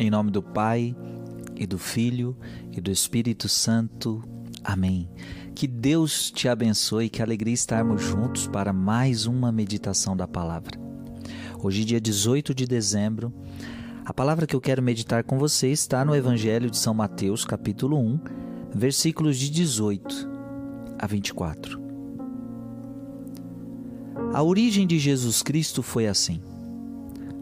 Em nome do Pai, e do Filho, e do Espírito Santo. Amém. Que Deus te abençoe, que alegria estarmos juntos para mais uma meditação da palavra. Hoje, dia 18 de dezembro, a palavra que eu quero meditar com você está no Evangelho de São Mateus, capítulo 1, versículos de 18 a 24. A origem de Jesus Cristo foi assim.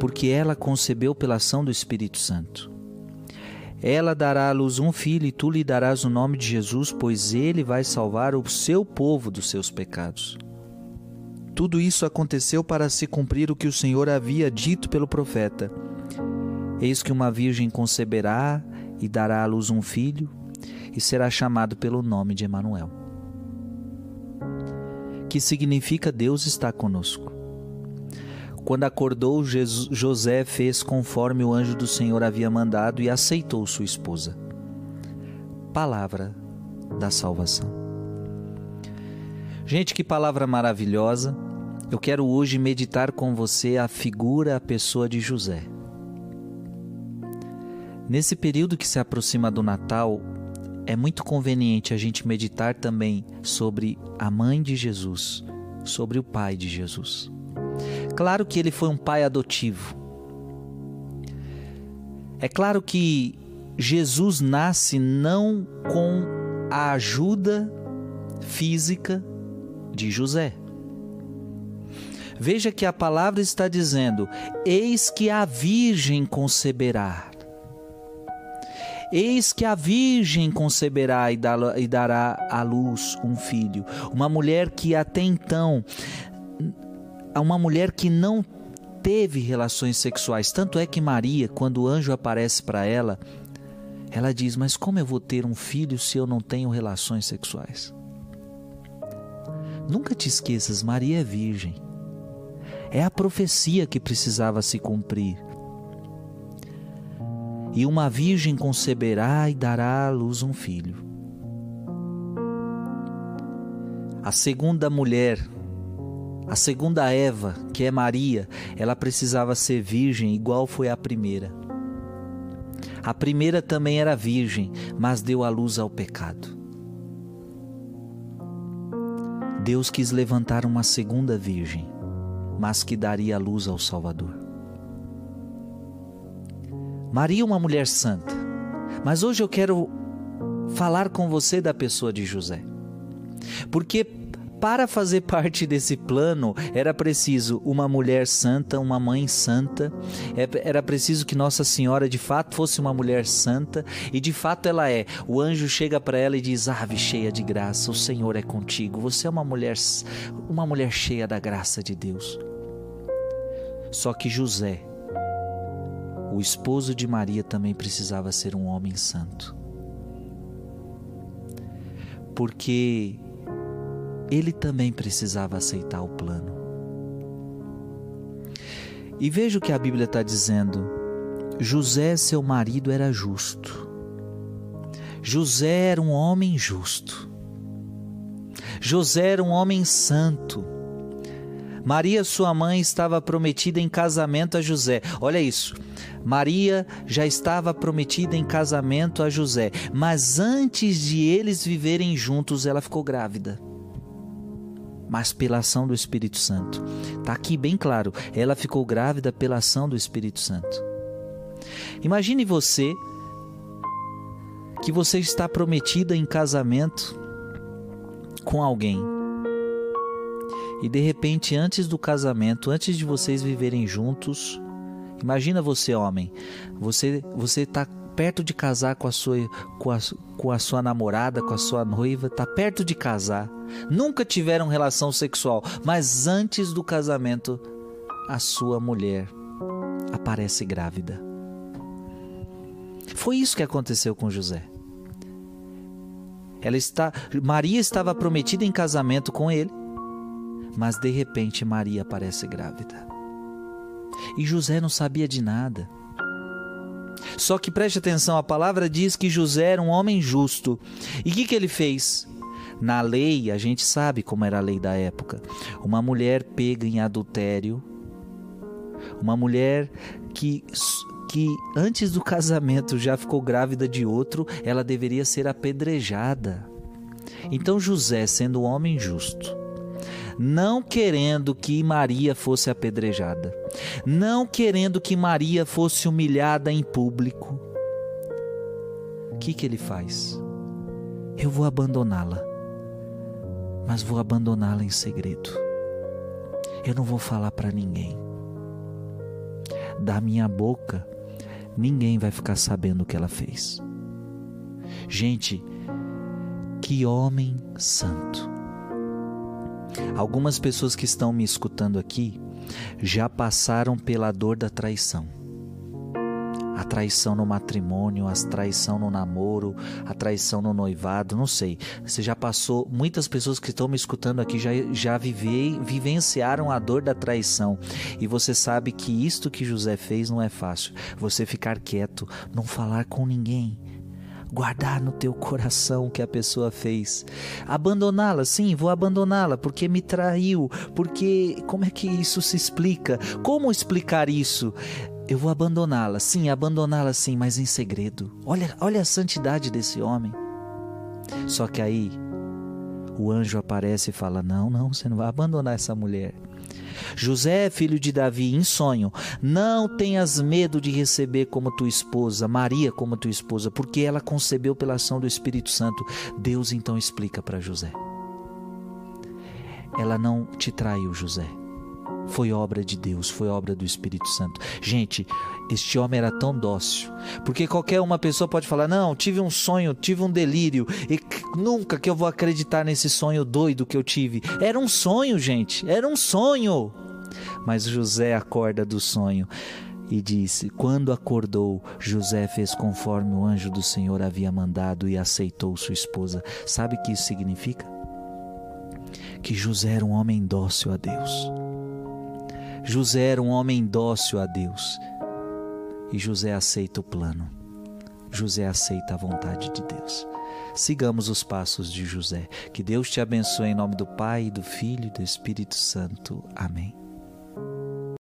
porque ela concebeu pela ação do Espírito Santo. Ela dará à luz um filho e tu lhe darás o nome de Jesus, pois ele vai salvar o seu povo dos seus pecados. Tudo isso aconteceu para se cumprir o que o Senhor havia dito pelo profeta. Eis que uma virgem conceberá e dará à luz um filho, e será chamado pelo nome de Emanuel. Que significa Deus está conosco. Quando acordou, José fez conforme o anjo do Senhor havia mandado e aceitou sua esposa. Palavra da salvação. Gente, que palavra maravilhosa. Eu quero hoje meditar com você a figura, a pessoa de José. Nesse período que se aproxima do Natal, é muito conveniente a gente meditar também sobre a mãe de Jesus, sobre o pai de Jesus. Claro que ele foi um pai adotivo. É claro que Jesus nasce não com a ajuda física de José. Veja que a palavra está dizendo: Eis que a Virgem conceberá. Eis que a Virgem conceberá e dará à luz um filho. Uma mulher que até então a uma mulher que não teve relações sexuais. Tanto é que Maria, quando o anjo aparece para ela, ela diz: Mas como eu vou ter um filho se eu não tenho relações sexuais? Nunca te esqueças, Maria é virgem. É a profecia que precisava se cumprir. E uma virgem conceberá e dará à luz um filho. A segunda mulher a segunda Eva, que é Maria, ela precisava ser virgem igual foi a primeira. A primeira também era virgem, mas deu à luz ao pecado. Deus quis levantar uma segunda virgem, mas que daria à luz ao Salvador. Maria, uma mulher santa. Mas hoje eu quero falar com você da pessoa de José. Porque para fazer parte desse plano, era preciso uma mulher santa, uma mãe santa, é, era preciso que Nossa Senhora de fato fosse uma mulher santa, e de fato ela é. O anjo chega para ela e diz: Ave cheia de graça, o Senhor é contigo. Você é uma mulher, uma mulher cheia da graça de Deus. Só que José, o esposo de Maria, também precisava ser um homem santo. Porque ele também precisava aceitar o plano. E veja o que a Bíblia está dizendo. José, seu marido, era justo. José era um homem justo. José era um homem santo. Maria, sua mãe, estava prometida em casamento a José. Olha isso. Maria já estava prometida em casamento a José, mas antes de eles viverem juntos, ela ficou grávida mas pela ação do Espírito Santo. Está aqui bem claro, ela ficou grávida pela ação do Espírito Santo. Imagine você que você está prometida em casamento com alguém. E de repente, antes do casamento, antes de vocês viverem juntos, imagina você, homem, você você está perto de casar com a sua com a, com a sua namorada, com a sua noiva, está perto de casar. Nunca tiveram relação sexual, mas antes do casamento a sua mulher aparece grávida. Foi isso que aconteceu com José. Ela está, Maria estava prometida em casamento com ele, mas de repente Maria aparece grávida. E José não sabia de nada. Só que preste atenção, a palavra diz que José era um homem justo. E o que, que ele fez? Na lei, a gente sabe como era a lei da época. Uma mulher pega em adultério, uma mulher que que antes do casamento já ficou grávida de outro, ela deveria ser apedrejada. Então José, sendo um homem justo, não querendo que Maria fosse apedrejada, não querendo que Maria fosse humilhada em público, o que, que ele faz? Eu vou abandoná-la, mas vou abandoná-la em segredo. Eu não vou falar para ninguém. Da minha boca ninguém vai ficar sabendo o que ela fez. Gente, que homem santo. Algumas pessoas que estão me escutando aqui já passaram pela dor da traição a traição no matrimônio, a traição no namoro, a traição no noivado, não sei. Você já passou, muitas pessoas que estão me escutando aqui já, já vivei, vivenciaram a dor da traição. E você sabe que isto que José fez não é fácil. Você ficar quieto, não falar com ninguém guardar no teu coração o que a pessoa fez. Abandoná-la, sim, vou abandoná-la porque me traiu, porque como é que isso se explica? Como explicar isso? Eu vou abandoná-la, sim, abandoná-la sim, mas em segredo. Olha, olha a santidade desse homem. Só que aí o anjo aparece e fala: Não, não, você não vai abandonar essa mulher. José, filho de Davi, em sonho, não tenhas medo de receber como tua esposa, Maria como tua esposa, porque ela concebeu pela ação do Espírito Santo. Deus então explica para José. Ela não te traiu, José foi obra de Deus, foi obra do Espírito Santo. Gente, este homem era tão dócil, porque qualquer uma pessoa pode falar: "Não, tive um sonho, tive um delírio e nunca que eu vou acreditar nesse sonho doido que eu tive". Era um sonho, gente, era um sonho. Mas José acorda do sonho e disse: Quando acordou, José fez conforme o anjo do Senhor havia mandado e aceitou sua esposa. Sabe o que isso significa? Que José era um homem dócil a Deus. José era um homem dócil a Deus e José aceita o plano. José aceita a vontade de Deus. Sigamos os passos de José. Que Deus te abençoe em nome do Pai, do Filho e do Espírito Santo. Amém.